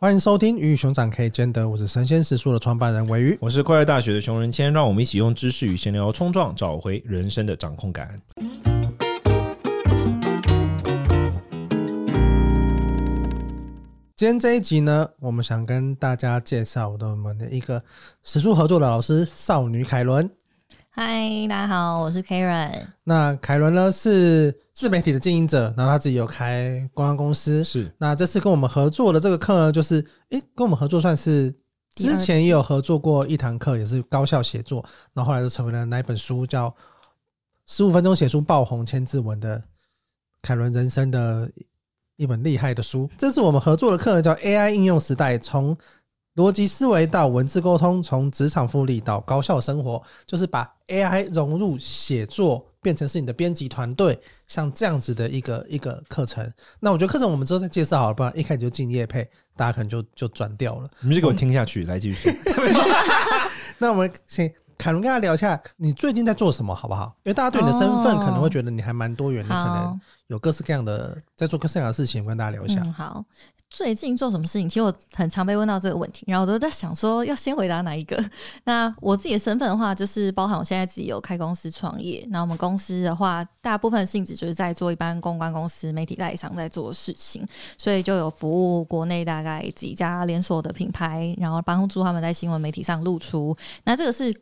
欢迎收听《鱼与熊掌可以兼得》，我是神仙食书的创办人鮪鱼，我是快乐大学的熊仁谦，让我们一起用知识与闲聊冲撞，找回人生的掌控感。今天这一集呢，我们想跟大家介绍的我们的一个食书合作的老师少女凯伦。嗨，大家好，我是 Karen。那凯伦呢是自媒体的经营者，然后他自己有开公关公司。是，那这次跟我们合作的这个课呢，就是诶、欸，跟我们合作算是之前也有合作过一堂课，也是高效写作，然后后来就成为了那一本书，叫《十五分钟写出爆红千字文》的凯伦人生的一本厉害的书。这是我们合作的课，叫 AI 应用时代，从逻辑思维到文字沟通，从职场复利到高效生活，就是把 AI 融入写作，变成是你的编辑团队，像这样子的一个一个课程。那我觉得课程我们之后再介绍好了，不然一开始就进业配，大家可能就就转掉了。你们就给我听下去，嗯、来继续说。那我们先凯伦跟他聊一下，你最近在做什么，好不好？因为大家对你的身份可能会觉得你还蛮多元的，哦、可能有各式各样的在做各式各样的事情，我跟大家聊一下。嗯、好。最近做什么事情？其实我很常被问到这个问题，然后我都在想说要先回答哪一个。那我自己的身份的话，就是包含我现在自己有开公司创业。那我们公司的话，大部分性质就是在做一般公关公司、媒体代理商在做的事情，所以就有服务国内大概几家连锁的品牌，然后帮助他们在新闻媒体上露出。那这个是。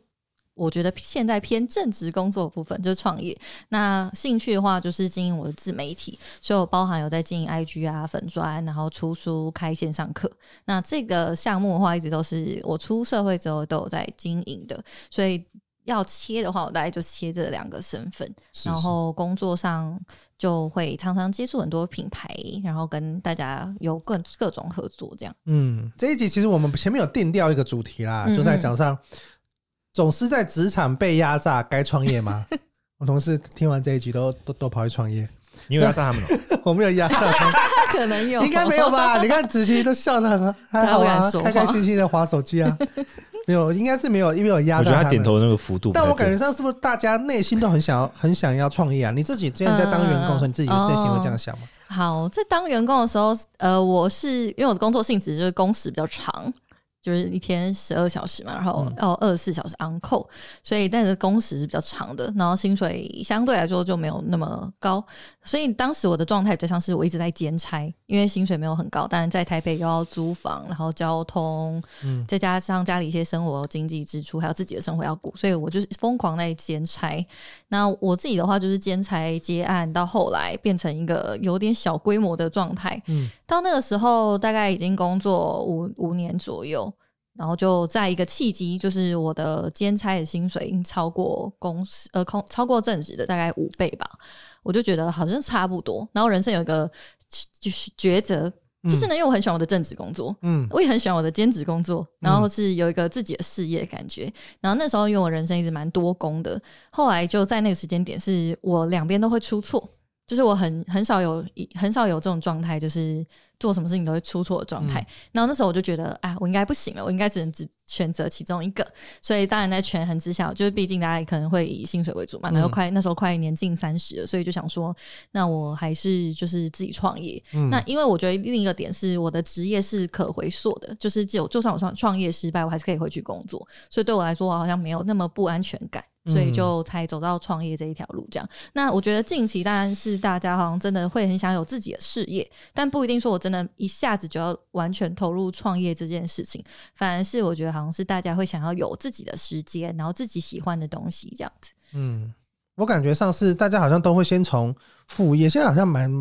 我觉得现在偏正职工作的部分就是创业，那兴趣的话就是经营我的自媒体，所以我包含有在经营 IG 啊、粉砖，然后出书、开线上课。那这个项目的话，一直都是我出社会之后都有在经营的，所以要切的话，我大概就切这两个身份。是是然后工作上就会常常接触很多品牌，然后跟大家有各各种合作这样。嗯，这一集其实我们前面有定调一个主题啦，嗯嗯就在讲上。总是在职场被压榨，该创业吗？我同事听完这一集都都都跑去创业。你有压榨他们吗？我没有压榨他们，可能有，应该没有吧？你看子琪都笑得很 还好啊，开开心心的划手机啊，没有，应该是没有，因为有压榨。我觉得他点头的那个幅度，但我感觉上是不是大家内心都很想要，很想要创业啊？你自己之前在当员工的时候，你自己内心会这样想吗？好，在当员工的时候，呃，我是因为我的工作性质就是工时比较长。就是一天十二小时嘛，然后要二十四小时 on call，所以那个工时是比较长的，然后薪水相对来说就没有那么高，所以当时我的状态比较像是我一直在兼差，因为薪水没有很高，但是在台北又要租房，然后交通，嗯，再加上家里一些生活经济支出，还有自己的生活要顾，所以我就是疯狂在兼差。那我自己的话就是兼差接案，到后来变成一个有点小规模的状态，嗯，到那个时候大概已经工作五五年左右。然后就在一个契机，就是我的兼差的薪水已经超过公司呃空超过正职的大概五倍吧，我就觉得好像差不多。然后人生有一个就是抉择，就是呢，因为我很喜欢我的正职工作，嗯，我也很喜欢我的兼职工作，然后是有一个自己的事业的感觉。然后那时候因为我人生一直蛮多工的，后来就在那个时间点，是我两边都会出错，就是我很很少有很少有这种状态，就是。做什么事情都会出错的状态，嗯、然后那时候我就觉得，哎，我应该不行了，我应该只能只选择其中一个。所以当然在权衡之下，就是毕竟大家可能会以薪水为主嘛，然后快、嗯、那时候快年近三十了，所以就想说，那我还是就是自己创业。嗯、那因为我觉得另一个点是我的职业是可回溯的，就是就就算我创创业失败，我还是可以回去工作，所以对我来说，我好像没有那么不安全感。所以就才走到创业这一条路，这样。那我觉得近期当然是大家好像真的会很想有自己的事业，但不一定说我真的一下子就要完全投入创业这件事情。反而是我觉得好像是大家会想要有自己的时间，然后自己喜欢的东西这样子。嗯，我感觉上是大家好像都会先从副业，现在好像蛮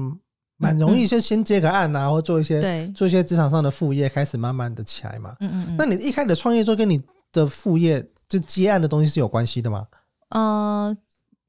蛮容易先先接个案啊，或做一些对做一些职场上的副业，开始慢慢的起来嘛。嗯嗯嗯。那你一开始创业就跟你的副业就接案的东西是有关系的吗？呃，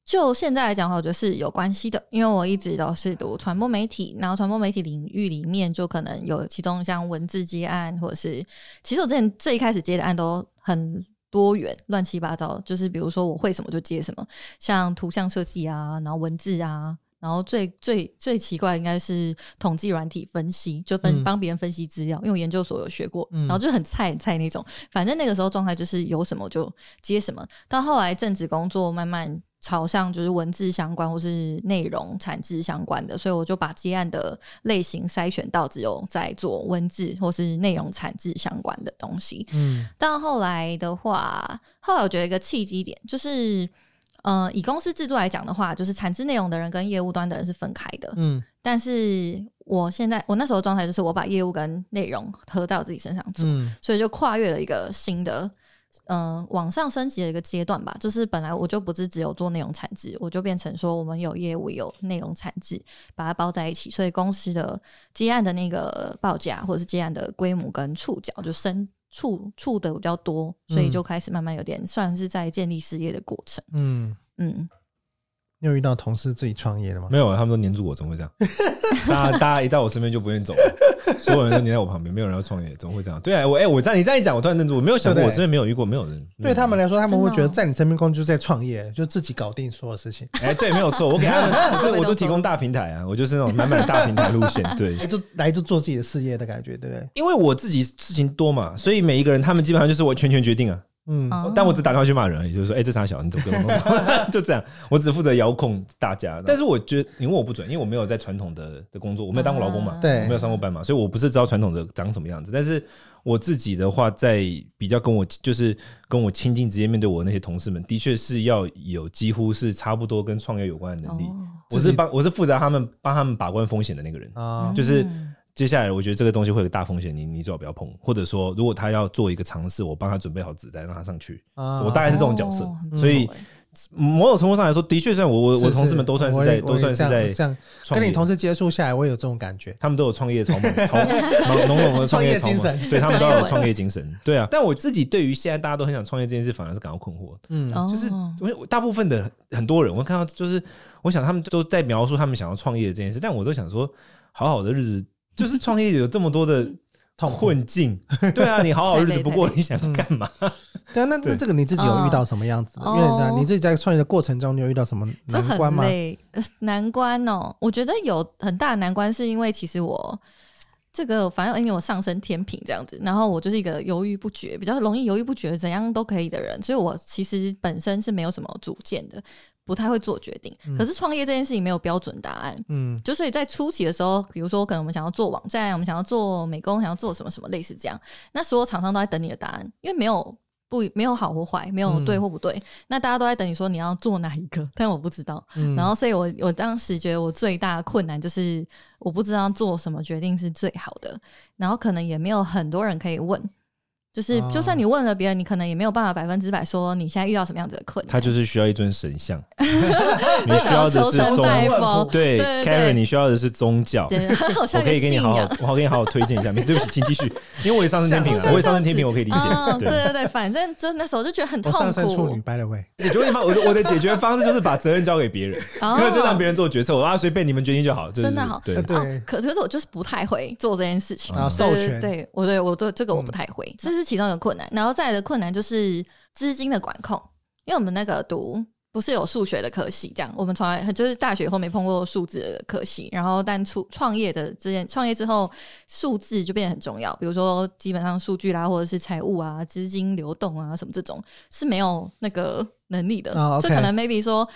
就现在来讲的话，我觉得是有关系的，因为我一直都是读传播媒体，然后传播媒体领域里面就可能有其中像文字接案，或者是其实我之前最一开始接的案都很多元，乱七八糟，就是比如说我会什么就接什么，像图像设计啊，然后文字啊。然后最最最奇怪应该是统计软体分析，就分帮别人分析资料，嗯、因为我研究所有学过，然后就很菜很菜那种。反正那个时候状态就是有什么就接什么。到后来正职工作慢慢朝向就是文字相关或是内容产制相关的，所以我就把接案的类型筛选到只有在做文字或是内容产制相关的东西。嗯，但后来的话，后来我觉得一个契机点就是，呃，以公司制度来讲的话，就是产制内容的人跟业务端的人是分开的。嗯，但是我现在我那时候状态就是我把业务跟内容合在我自己身上做，嗯所以就跨越了一个新的。嗯、呃，往上升级的一个阶段吧，就是本来我就不是只有做内容产制，我就变成说我们有业务有内容产制，把它包在一起，所以公司的接案的那个报价或者是接案的规模跟触角就升触触的比较多，所以就开始慢慢有点算是在建立事业的过程。嗯。嗯，你有遇到同事自己创业的吗？没有，他们都黏住我，怎么会这样？大家大家一到我身边就不愿意走了，所有人都黏在我旁边，没有人要创业，怎么会这样？对啊，我哎、欸，我这样你这样一讲，我突然愣住，我没有想过，我身边没有遇过，没有人。对他们来说，他们会觉得在你身边工作就是在创业，就自己搞定所有事情。哎、欸，对，没有错，我给他们，我都我都提供大平台啊，我就是那种满满的大平台路线，对，就来就做自己的事业的感觉，对不对？因为我自己事情多嘛，所以每一个人他们基本上就是我全权决定啊。嗯，哦但我只打电话去骂人而已，就是说，哎、欸，这傻小你怎么跟我弄？就这样，我只负责遥控大家。但是我觉得你问我不准，因为我没有在传统的的工作，我没有当过劳工嘛，对，我没有上过班嘛，所以我不是知道传统的长什么样子。但是我自己的话，在比较跟我就是跟我亲近、直接面对我的那些同事们，的确是要有几乎是差不多跟创业有关的能力。哦、我是帮我是负责他们帮他们把关风险的那个人啊，就是。嗯接下来，我觉得这个东西会有大风险，你你最好不要碰。或者说，如果他要做一个尝试，我帮他准备好子弹，让他上去。啊、我大概是这种角色，哦、所以某种程度上来说，的确算我我我同事们都算是在都算是在这样跟你同事接触下来，我也有这种感觉。他们都有创业超猛超浓浓的创业精神，对他们都有创业精神。对啊，但我自己对于现在大家都很想创业这件事，反而是感到困惑。嗯，就是我大部分的很多人，我看到就是，我想他们都在描述他们想要创业的这件事，但我都想说，好好的日子。就是创业有这么多的困境，对啊，你好好日子，不过你想干嘛？对啊，那那这个你自己有遇到什么样子？因为你自己在创业的过程中，你有遇到什么难关吗？难关哦，我觉得有很大的难关，是因为其实我这个反正因为我上升天平这样子，然后我就是一个犹豫不决，比较容易犹豫不决，怎样都可以的人，所以我其实本身是没有什么主见的。不太会做决定，可是创业这件事情没有标准答案，嗯，就所以在初期的时候，比如说可能我们想要做网站，我们想要做美工，想要做什么什么类似这样，那所有厂商都在等你的答案，因为没有不没有好或坏，没有对或不对，嗯、那大家都在等你说你要做哪一个，但我不知道，嗯、然后所以我我当时觉得我最大的困难就是我不知道做什么决定是最好的，然后可能也没有很多人可以问。就是，就算你问了别人，你可能也没有办法百分之百说你现在遇到什么样子的困难。他就是需要一尊神像，你需要的是宗教对，Karen，你需要的是宗教。我可以给 你好好，我好给你好好推荐一下。对不起，请继续，因为我也上升天平了，我也上升天平，我可以理解。对对对，反正就那时候就觉得很痛苦。上升处女，by the way，解决问题方，我的我的解决方式就是把责任交给别人，因为就让别人做决策，我啊随便你们决定就好。真的好，对对。可可是我就是不太会做这件事情啊，授权。对我对我对这个我不太会，就是。其中一个困难，然后再来的困难就是资金的管控，因为我们那个读不是有数学的科系，这样我们从来就是大学以后没碰过数字的科系，然后但出创业的之前创业之后，数字就变得很重要，比如说基本上数据啦，或者是财务啊、资金流动啊什么这种是没有那个能力的，这、oh. 可能 maybe 说。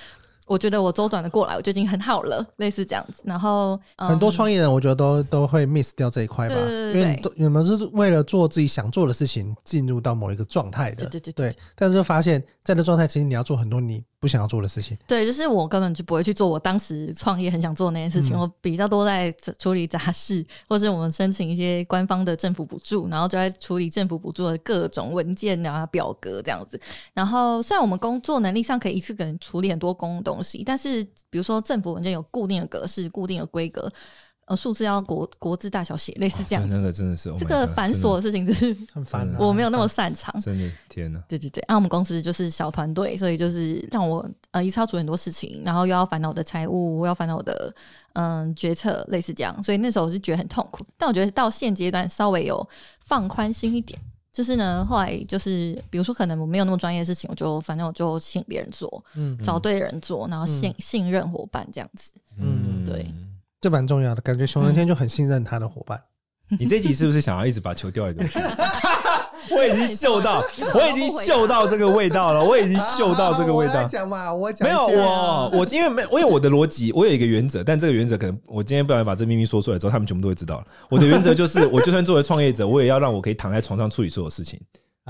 我觉得我周转的过来，我就已经很好了，类似这样子。然后、嗯、很多创业人，我觉得都都会 miss 掉这一块吧，对对对对，因为你，你们是为了做自己想做的事情，进入到某一个状态的，对对对，对，对。但是就发现，在这状态，其实你要做很多你不想要做的事情。对，就是我根本就不会去做我当时创业很想做的那件事情，嗯、我比较多在处理杂事，或是我们申请一些官方的政府补助，然后就在处理政府补助的各种文件啊、表格这样子。然后虽然我们工作能力上可以一次可能处理很多公东西，但是比如说政府文件有固定的格式、固定的规格，呃，数字要国国字大小写，类似这样子。那个真的是这个繁琐的事情，是很 烦。我没有那么擅长。真的天哪！对对对，然后我们公司就是小团队，所以就是让我呃一次要处理很多事情，然后又要烦恼我的财务，又要烦恼我的嗯决策，类似这样。所以那时候我是觉得很痛苦。但我觉得到现阶段稍微有放宽心一点。就是呢，后来就是，比如说，可能我没有那么专业的事情，我就反正我就请别人做，嗯，找对人做，然后信、嗯、信任伙伴这样子，嗯，对，这蛮重要的，感觉熊仁谦就很信任他的伙伴。嗯、你这一集是不是想要一直把球丢来丢去？我已经嗅到，我已经嗅到这个味道了，我已经嗅到这个味道。讲嘛，我讲没有我我因为没我有我的逻辑，我有一个原则，但这个原则可能我今天不小心把这秘密说出来之后，他们全部都会知道了。我的原则就是，我就算作为创业者，我也要让我可以躺在床上处理所有事情。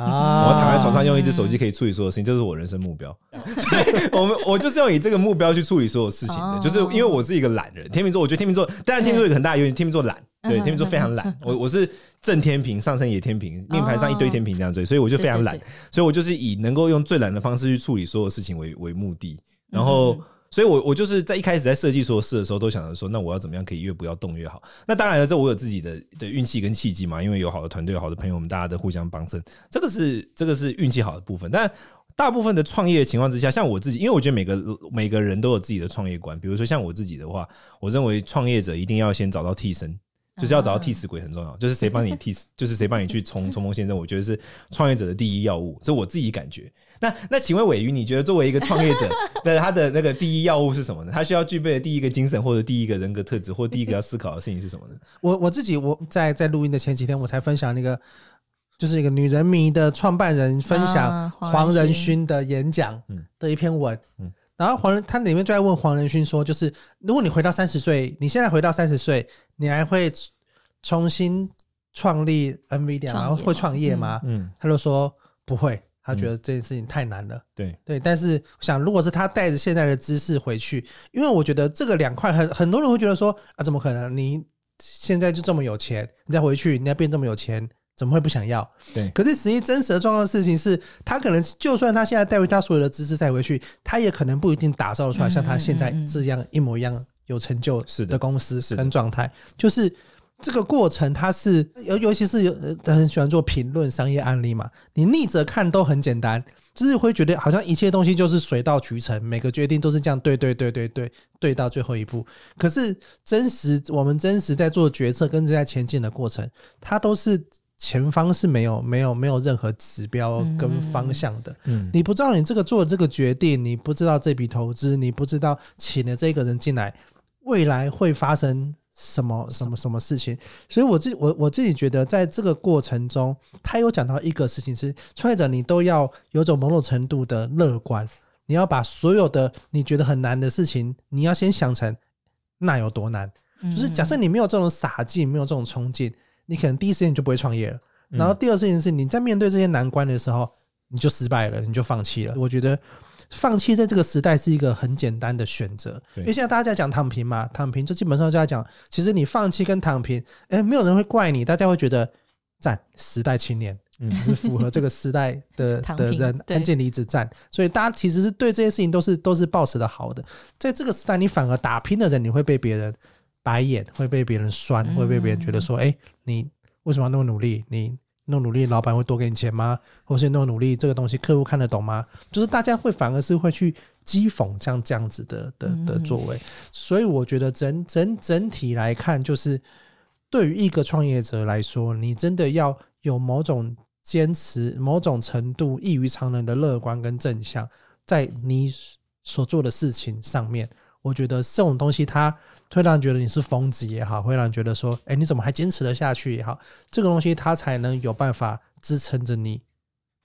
啊！我躺在床上用一只手机可以处理所有事情，这是我人生目标。我们我就是要以这个目标去处理所有事情的，就是因为我是一个懒人。天秤座，我觉得天秤座，当然天秤座有很大的优点，天秤座懒，对，天秤座非常懒。我我是正天平，上升也天平，命盘上一堆天平这样子，所以我就非常懒。所以我就是以能够用最懒的方式去处理所有事情为为目的，然后。所以我，我就是在一开始在设计所有事的时候，都想着说，那我要怎么样可以越不要动越好。那当然了，这我有自己的的运气跟契机嘛，因为有好的团队、好的朋友，我们大家的互相帮衬，这个是这个是运气好的部分。但大部分的创业情况之下，像我自己，因为我觉得每个每个人都有自己的创业观。比如说像我自己的话，我认为创业者一定要先找到替身。就是要找到替死鬼很重要，就是谁帮你替 死，就是谁帮你去冲冲锋陷阵。我觉得是创业者的第一要务，这是我自己感觉。那那请问鮪鱼，你觉得作为一个创业者，那他的那个第一要务是什么呢？他需要具备的第一个精神，或者第一个人格特质，或第一个要思考的事情是什么呢？我我自己我在在录音的前几天，我才分享那个，就是一个女人迷的创办人分享黄仁勋的演讲的一篇文。嗯。然后黄仁他里面就在问黄仁勋说，就是如果你回到三十岁，你现在回到三十岁，你还会重新创立 NVIDIA，然后会创业吗？嗯，他就说不会，他觉得这件事情太难了。嗯、对对，但是我想，如果是他带着现在的知识回去，因为我觉得这个两块很很多人会觉得说啊，怎么可能？你现在就这么有钱，你再回去，你要变这么有钱？怎么会不想要？对，可是实际真实的状况事情是，他可能就算他现在带回他所有的知识再回去，他也可能不一定打造出来像他现在这样一模一样有成就的公司跟状态。就是这个过程，他是尤尤其是有很喜欢做评论商业案例嘛，你逆着看都很简单，就是会觉得好像一切东西就是水到渠成，每个决定都是这样，对对对对对对到最后一步。可是真实我们真实在做决策跟在前进的过程，它都是。前方是没有没有没有任何指标跟方向的，嗯，你不知道你这个做的这个决定，你不知道这笔投资，你不知道请了这个人进来，未来会发生什么什么什么事情。所以我自己我我自己觉得，在这个过程中，他有讲到一个事情是，创业者你都要有种某种程度的乐观，你要把所有的你觉得很难的事情，你要先想成那有多难，就是假设你没有这种傻劲，没有这种冲劲。你可能第一时间你就不会创业了，然后第二事情是你在面对这些难关的时候，你就失败了，你就放弃了。我觉得放弃在这个时代是一个很简单的选择，因为现在大家在讲躺平嘛，躺平就基本上就在讲，其实你放弃跟躺平，哎，没有人会怪你，大家会觉得赞时代青年，嗯，是符合这个时代的 的人，安键离职站，所以大家其实是对这些事情都是都是抱持的好的，在这个时代，你反而打拼的人，你会被别人。白眼会被别人酸，会被别人觉得说：“哎、欸，你为什么要那么努力？你那么努力，老板会多给你钱吗？或是那么努力，这个东西客户看得懂吗？”就是大家会反而是会去讥讽像这样子的的的作为。所以我觉得整整整体来看，就是对于一个创业者来说，你真的要有某种坚持、某种程度异于常人的乐观跟正向，在你所做的事情上面。我觉得这种东西，它会让人觉得你是疯子也好，会让人觉得说，哎，你怎么还坚持得下去也好，这个东西它才能有办法支撑着你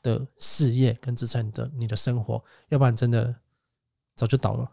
的事业跟支撑着你的生活，要不然真的早就倒了。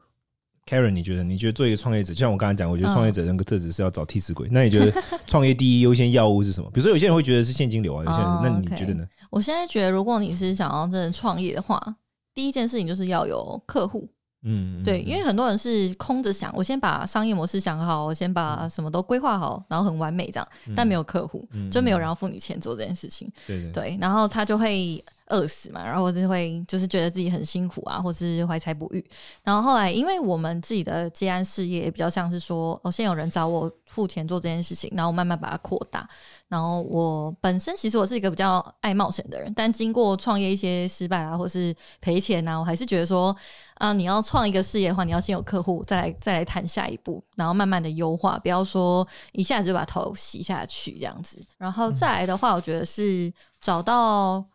Karen，你觉得？你觉得做一个创业者，就像我刚才讲，我觉得创业者那个特质是要找替死鬼。那你觉得 创业第一优先要务是什么？比如说有些人会觉得是现金流啊，有些人，那你觉得呢？我现在觉得，如果你是想要真的创业的话，第一件事情就是要有客户。嗯，对，因为很多人是空着想，我先把商业模式想好，我先把什么都规划好，然后很完美这样，但没有客户，就没有人要付你钱做这件事情。对对，对，然后他就会。饿死嘛，然后就会就是觉得自己很辛苦啊，或是怀才不遇。然后后来，因为我们自己的接案事业也比较像是说，哦，先有人找我付钱做这件事情，然后慢慢把它扩大。然后我本身其实我是一个比较爱冒险的人，但经过创业一些失败啊，或是赔钱啊，我还是觉得说，啊，你要创一个事业的话，你要先有客户，再来再来谈下一步，然后慢慢的优化，不要说一下子就把头洗下去这样子。然后再来的话，我觉得是找到。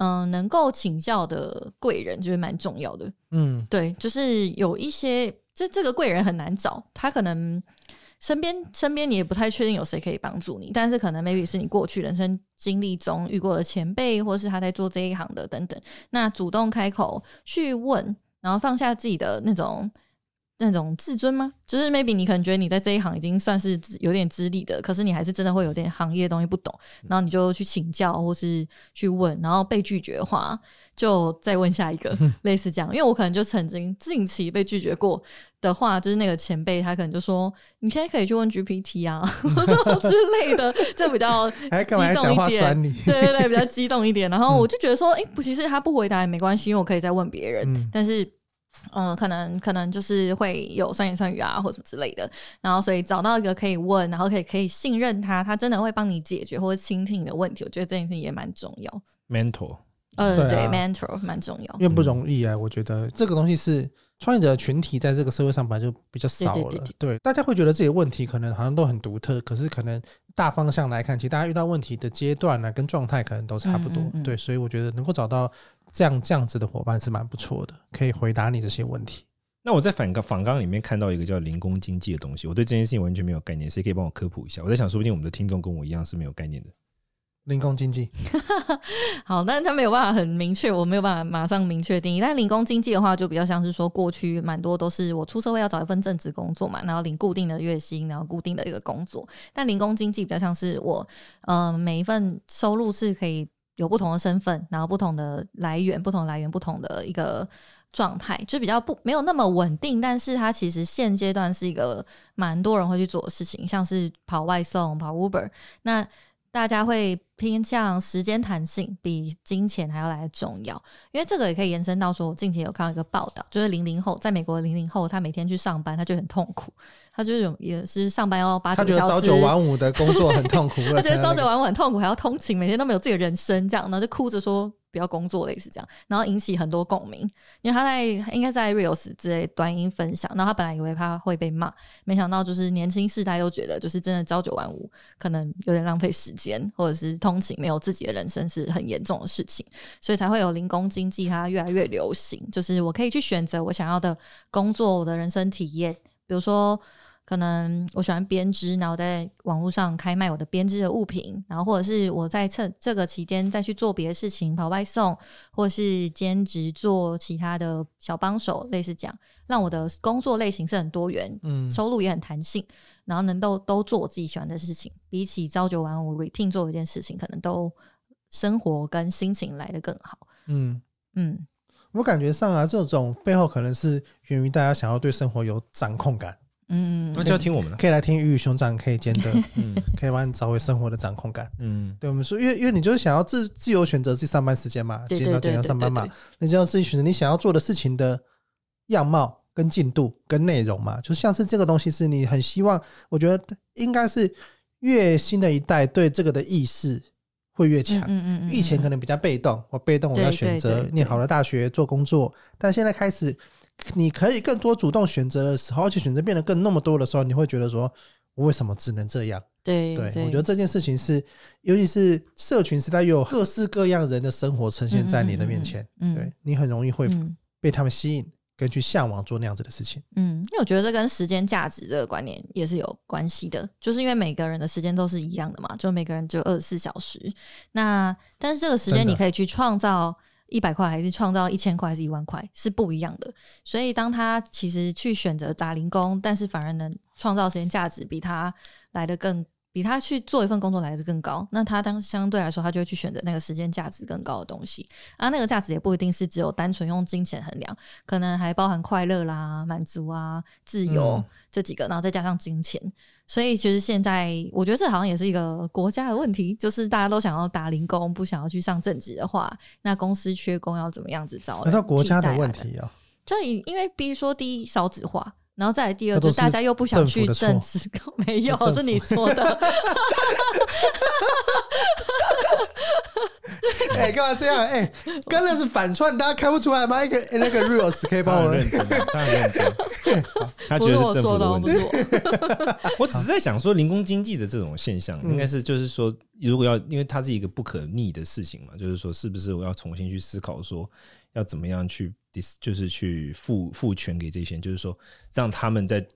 嗯、呃，能够请教的贵人就是蛮重要的。嗯，对，就是有一些这这个贵人很难找，他可能身边身边你也不太确定有谁可以帮助你，但是可能 maybe 是你过去人生经历中遇过的前辈，或是他在做这一行的等等。那主动开口去问，然后放下自己的那种那种自尊吗？就是 maybe 你可能觉得你在这一行已经算是有点资历的，可是你还是真的会有点行业的东西不懂，然后你就去请教或是去问，然后被拒绝的话，就再问下一个，类似这样。因为我可能就曾经近期被拒绝过。的话，就是那个前辈，他可能就说：“你现在可以去问 GPT 啊，或者之类的，就比较激动一点。”对对对，比较激动一点。然后我就觉得说：“哎、欸，不，其实他不回答也没关系，因为我可以再问别人。嗯”但是，嗯，可能可能就是会有酸言酸语啊，或什么之类的。然后，所以找到一个可以问，然后可以可以信任他，他真的会帮你解决或者倾听你的问题。我觉得这件事情也蛮重要。Mentor，嗯，对，对啊，Mentor 蛮重要，因为不容易啊。我觉得这个东西是。创业者群体在这个社会上本来就比较少了，对，大家会觉得自己的问题可能好像都很独特，可是可能大方向来看，其实大家遇到问题的阶段呢，跟状态可能都差不多，嗯嗯嗯对，所以我觉得能够找到这样这样子的伙伴是蛮不错的，可以回答你这些问题。那我在反纲反纲里面看到一个叫零工经济的东西，我对这件事情完全没有概念，谁可以帮我科普一下？我在想，说不定我们的听众跟我一样是没有概念的。零工经济，好，但是他没有办法很明确，我没有办法马上明确定义。但零工经济的话，就比较像是说，过去蛮多都是我出社会要找一份正职工作嘛，然后领固定的月薪，然后固定的一个工作。但零工经济比较像是我，呃，每一份收入是可以有不同的身份，然后不同的来源，不同来源，不同的一个状态，就比较不没有那么稳定。但是它其实现阶段是一个蛮多人会去做的事情，像是跑外送、跑 Uber，那。大家会偏向时间弹性比金钱还要来的重要，因为这个也可以延伸到说，我近期有看到一个报道，就是零零后在美国零零后，他每天去上班，他就很痛苦，他就是也是上班要八九小时，他觉得朝九晚五的工作很痛苦，他觉得朝九晚五很痛苦，还要通勤，每天都没有自己的人生，这样，然后就哭着说。不要工作类似这样，然后引起很多共鸣。因为他在应该在 Reels 之类短音分享，然后他本来以为他会被骂，没想到就是年轻世代都觉得，就是真的朝九晚五可能有点浪费时间，或者是通勤没有自己的人生是很严重的事情，所以才会有零工经济，它越来越流行。就是我可以去选择我想要的工作，我的人生体验，比如说。可能我喜欢编织，然后在网络上开卖我的编织的物品，然后或者是我在趁这个期间再去做别的事情，跑外送，或是兼职做其他的小帮手，类似这样，让我的工作类型是很多元，嗯，收入也很弹性，然后能够都做我自己喜欢的事情，比起朝九晚五 routine 做一件事情，可能都生活跟心情来得更好。嗯嗯，我感觉上啊，这种背后可能是源于大家想要对生活有掌控感。嗯，那就要听我们的，可以来听鱼与熊掌可以兼得，嗯，可以帮你找回生活的掌控感。嗯，对我们说，因为因为你就是想要自自由选择自己上班时间嘛，几点到几点上班嘛，那就要自己选择你想要做的事情的样貌跟进度跟内容嘛。就像是这个东西是你很希望，我觉得应该是越新的一代对这个的意识会越强。嗯嗯嗯，以前可能比较被动，我被动我要选择念好了大学做工作，但现在开始。你可以更多主动选择的时候，而且选择变得更那么多的时候，你会觉得说，我为什么只能这样？对对，我觉得这件事情是，尤其是社群时代，又有各式各样人的生活呈现在你的面前，嗯，对你很容易会被他们吸引，跟去向往做那样子的事情。嗯，因为我觉得这跟时间价值这个观念也是有关系的，就是因为每个人的时间都是一样的嘛，就每个人就二十四小时，那但是这个时间你可以去创造。一百块还是创造一千块还是一万块是不一样的，所以当他其实去选择打零工，但是反而能创造时间价值比他来的更。比他去做一份工作来的更高，那他当相对来说，他就会去选择那个时间价值更高的东西啊。那个价值也不一定是只有单纯用金钱衡量，可能还包含快乐啦、满足啊、自由、嗯、这几个，然后再加上金钱。所以其实现在我觉得这好像也是一个国家的问题，就是大家都想要打零工，不想要去上正职的话，那公司缺工要怎么样子找？那国家的问题啊，就因因为比如说第一少子化。然后再来第二，就是大家又不想去正职，没有是你说的。哎、欸，干嘛这样？哎、欸，刚才是反串，大家看不出来吗？一个、欸、那个 reels 可以帮我认真，他很认真。他觉得是政府的问题。我只是在想说，零工经济的这种现象，应该是就是说，如果要，因为它是一个不可逆的事情嘛，就是说，是不是我要重新去思考说，要怎么样去？就是去赋赋权给这些人，就是说让他们在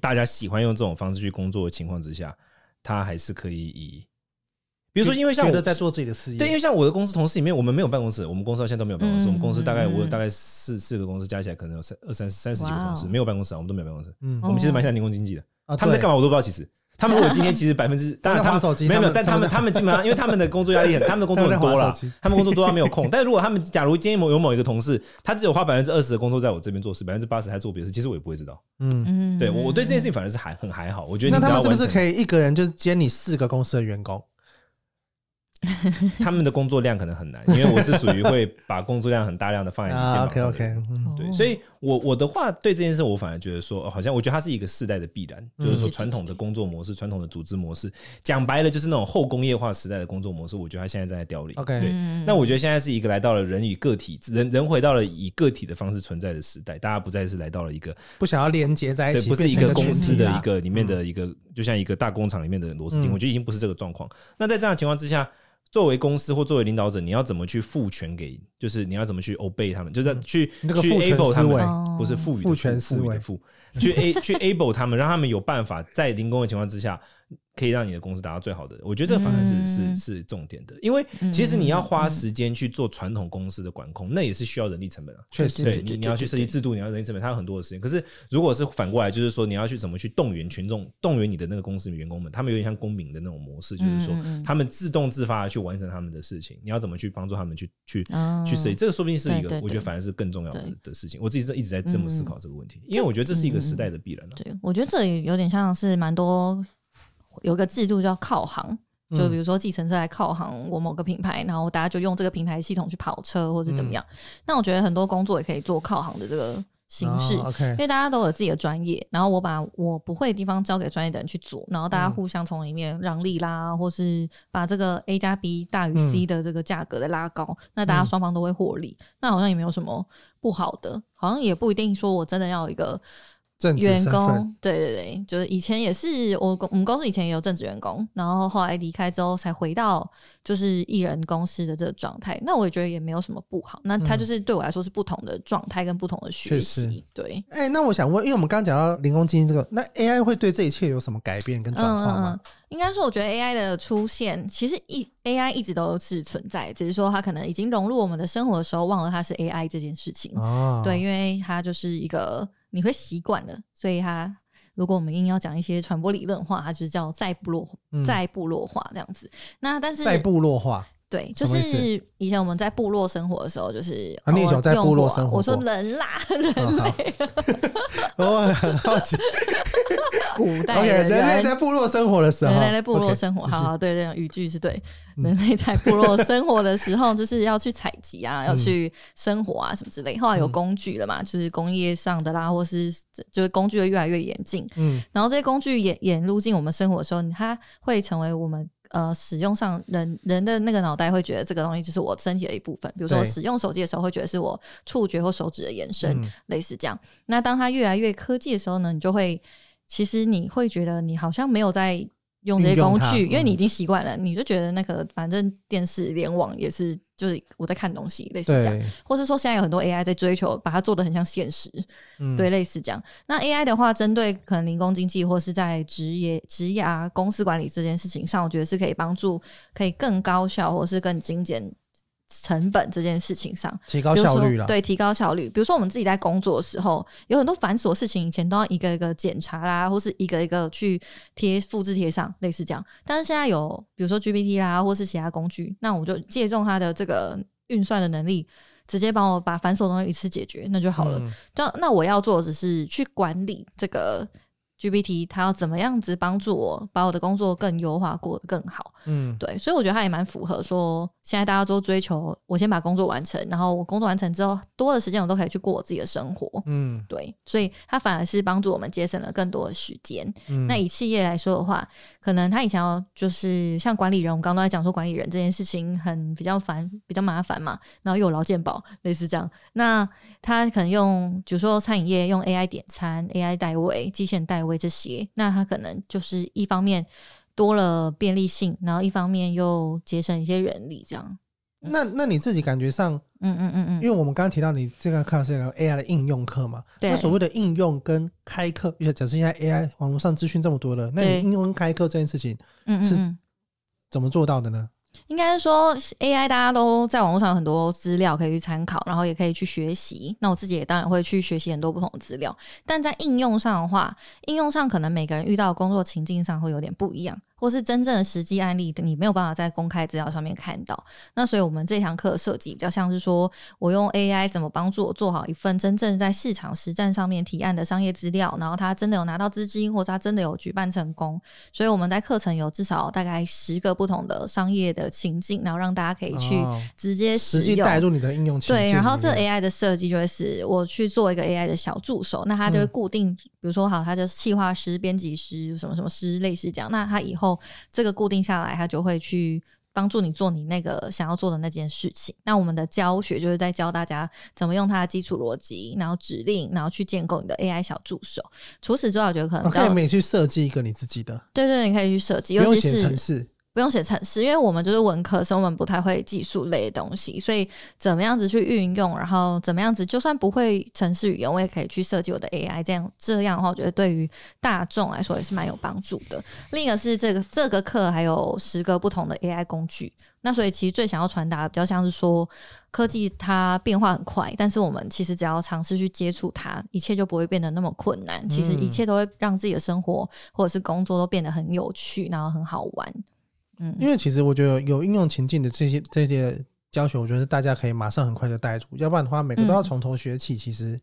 大家喜欢用这种方式去工作的情况之下，他还是可以以。比如说，因为像我在做自己的事业，对，因为像我的公司同事里面，我们没有办公室，我们公司到现在都没有办公室。嗯、我们公司大概我有大概四四个公司加起来，可能有三二三三十几个同事，没有办公室啊，我们都没有办公室。嗯，我们其实蛮像零工经济的。啊、他们在干嘛我都不知道。其实，他们如果今天其实百分之 当然他们没有没有，但他们他们基本上 因为他们的工作压力很，他们的工作很多了，他们工作多到没有空。但如果他们假如今天某有某一个同事，他只有花百分之二十的工作在我这边做事，百分之八十还做别的事，其实我也不会知道。嗯嗯，对我我对这件事情反而是还很还好。我觉得那他们是不是可以一个人就是兼你四个公司的员工？他们的工作量可能很难，因为我是属于会把工作量很大量的放在你肩膀上。OK OK，对，所以我我的话对这件事，我反而觉得说，好像我觉得它是一个世代的必然，就是说传统的工作模式、传统的组织模式，讲白了就是那种后工业化时代的工作模式，我觉得它现在正在凋零。OK，对，那我觉得现在是一个来到了人与个体，人人回到了以个体的方式存在的时代，大家不再是来到了一个不想要连接在一起，不是一个公司的一个里面的一个，就像一个大工厂里面的螺丝钉，我觉得已经不是这个状况。那在这样的情况之下。作为公司或作为领导者，你要怎么去赋权给？就是你要怎么去 obey 他们？就是去去 able 他们，不是赋予赋权赋予的赋，去 a 去 able 他们，让他们有办法在零工的情况之下。可以让你的公司达到最好的，我觉得这个反而是、嗯、是是重点的，因为其实你要花时间去做传统公司的管控，嗯、那也是需要人力成本啊。确实，对你你要去设计制度，你要人力成本，它有很多的时间。可是如果是反过来，就是说你要去怎么去动员群众，动员你的那个公司的员工们，他们有点像公民的那种模式，就是说他们自动自发的去完成他们的事情。你要怎么去帮助他们去去去设计？这个说不定是一个，我觉得反而是更重要的的事情。我自己是一直在这么思考这个问题，因为我觉得这是一个时代的必然了。对，我觉得这里有点像是蛮多。有个制度叫靠行，就比如说计程车来靠行我某个品牌，然后大家就用这个平台系统去跑车或者怎么样。那我觉得很多工作也可以做靠行的这个形式，因为大家都有自己的专业，然后我把我不会的地方交给专业的人去做，然后大家互相从里面让利啦，或是把这个 A 加 B 大于 C 的这个价格的拉高，那大家双方都会获利，那好像也没有什么不好的，好像也不一定说我真的要一个。员工，对对对，就是以前也是我公我们公司以前也有正职员工，然后后来离开之后才回到就是艺人公司的这个状态。那我也觉得也没有什么不好。那他就是对我来说是不同的状态跟不同的学习。嗯、对，哎、欸，那我想问，因为我们刚刚讲到零工经济这个，那 AI 会对这一切有什么改变跟转化吗？嗯、应该说，我觉得 AI 的出现，其实一 AI 一直都是存在，只是说它可能已经融入我们的生活的时候，忘了它是 AI 这件事情。哦，对，因为它就是一个。你会习惯了，所以它如果我们硬要讲一些传播理论话，它就是叫再部落、再部落化这样子。那但是再部落化，对，就是以前我们在部落生活的时候，就是啊，你有在部落生活？我说人啦，人类，我很好奇。古代人类在部落生活的时候，人类在部落生活，好好对，这样语句是对。人类在部落生活的时候，就是要去采集啊，要去生活啊，什么之类。后来有工具了嘛，就是工业上的啦，或是就是工具会越来越严谨。嗯，然后这些工具演演入进我们生活的时候，它会成为我们呃使用上人人的那个脑袋会觉得这个东西就是我身体的一部分。比如说我使用手机的时候，会觉得是我触觉或手指的延伸，类似这样。那当它越来越科技的时候呢，你就会。其实你会觉得你好像没有在用这些工具，因为你已经习惯了，你就觉得那个反正电视联网也是，就是我在看东西，类似这样，或是说现在有很多 AI 在追求把它做得很像现实，对，类似这样。那 AI 的话，针对可能零工经济或是在职业、职业公司管理这件事情上，我觉得是可以帮助，可以更高效或是更精简。成本这件事情上，提高效率了。对，提高效率。比如说，我们自己在工作的时候，有很多繁琐事情，以前都要一个一个检查啦，或是一个一个去贴、复制贴上，类似这样。但是现在有，比如说 GPT 啦，或是其他工具，那我就借重它的这个运算的能力，直接帮我把繁琐东西一次解决，那就好了。就、嗯、那我要做的只是去管理这个。GPT 它要怎么样子帮助我把我的工作更优化，过得更好？嗯，对，所以我觉得它也蛮符合说，现在大家都追求我先把工作完成，然后我工作完成之后多的时间我都可以去过我自己的生活。嗯，对，所以它反而是帮助我们节省了更多的时间。嗯，那以企业来说的话，可能他以前要就是像管理人，我们刚刚都在讲说管理人这件事情很比较烦，比较麻烦嘛，然后又有劳健保，类似这样。那他可能用，比如说餐饮业用 AI 点餐、AI 代位、机器人代位这些，那他可能就是一方面多了便利性，然后一方面又节省一些人力，这样。那那你自己感觉上，嗯嗯嗯嗯，因为我们刚刚提到你这个课是 AI 的应用课嘛，那所谓的应用跟开课，因为假设现在 AI 网络上资讯这么多了，那你应用跟开课这件事情，嗯是怎么做到的呢？应该说，AI 大家都在网络上有很多资料可以去参考，然后也可以去学习。那我自己也当然会去学习很多不同的资料。但在应用上的话，应用上可能每个人遇到的工作情境上会有点不一样。或是真正的实际案例，你没有办法在公开资料上面看到。那所以，我们这堂课的设计比较像是说，我用 AI 怎么帮助我做好一份真正在市场实战上面提案的商业资料，然后他真的有拿到资金，或者他真的有举办成功。所以我们在课程有至少大概十个不同的商业的情境，然后让大家可以去直接实际带入你的应用情境。对，然后这 AI 的设计就会是我去做一个 AI 的小助手，那它就会固定，嗯、比如说好，他就是企划师、编辑师什么什么师，类似这样。那他以后这个固定下来，他就会去帮助你做你那个想要做的那件事情。那我们的教学就是在教大家怎么用它的基础逻辑，然后指令，然后去建构你的 AI 小助手。除此之外，我觉得可能可以每去设计一个你自己的。对，对对，你可以去设计，尤其是。不用写程式，因为我们就是文科生，我们不太会技术类的东西，所以怎么样子去运用，然后怎么样子，就算不会程式语言，我也可以去设计我的 AI。这样这样的话，我觉得对于大众来说也是蛮有帮助的。另一个是这个这个课还有十个不同的 AI 工具，那所以其实最想要传达的比较像是说，科技它变化很快，但是我们其实只要尝试去接触它，一切就不会变得那么困难。其实一切都会让自己的生活或者是工作都变得很有趣，然后很好玩。嗯，因为其实我觉得有应用情境的这些这些教学，我觉得大家可以马上很快就带入，要不然的话，每个都要从头学起，其实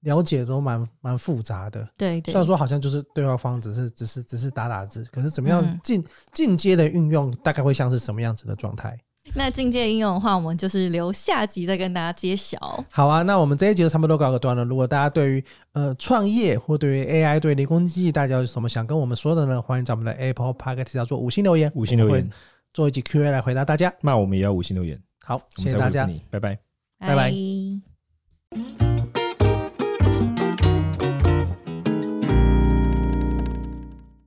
了解都蛮蛮复杂的。对对，虽然说好像就是对话方，只是只是只是打打字，可是怎么样进进阶的运用，大概会像是什么样子的状态？那境界应用的话，我们就是留下集再跟大家揭晓。好啊，那我们这一集就差不多告个段了。如果大家对于呃创业或对于 AI 对零工经济，大家有什么想跟我们说的呢？欢迎在我们的 Apple Podcast 要做五星留言，五星留言做一集 Q&A 来回答大家。那我们也要五星留言。好，谢谢大家，拜拜，拜拜。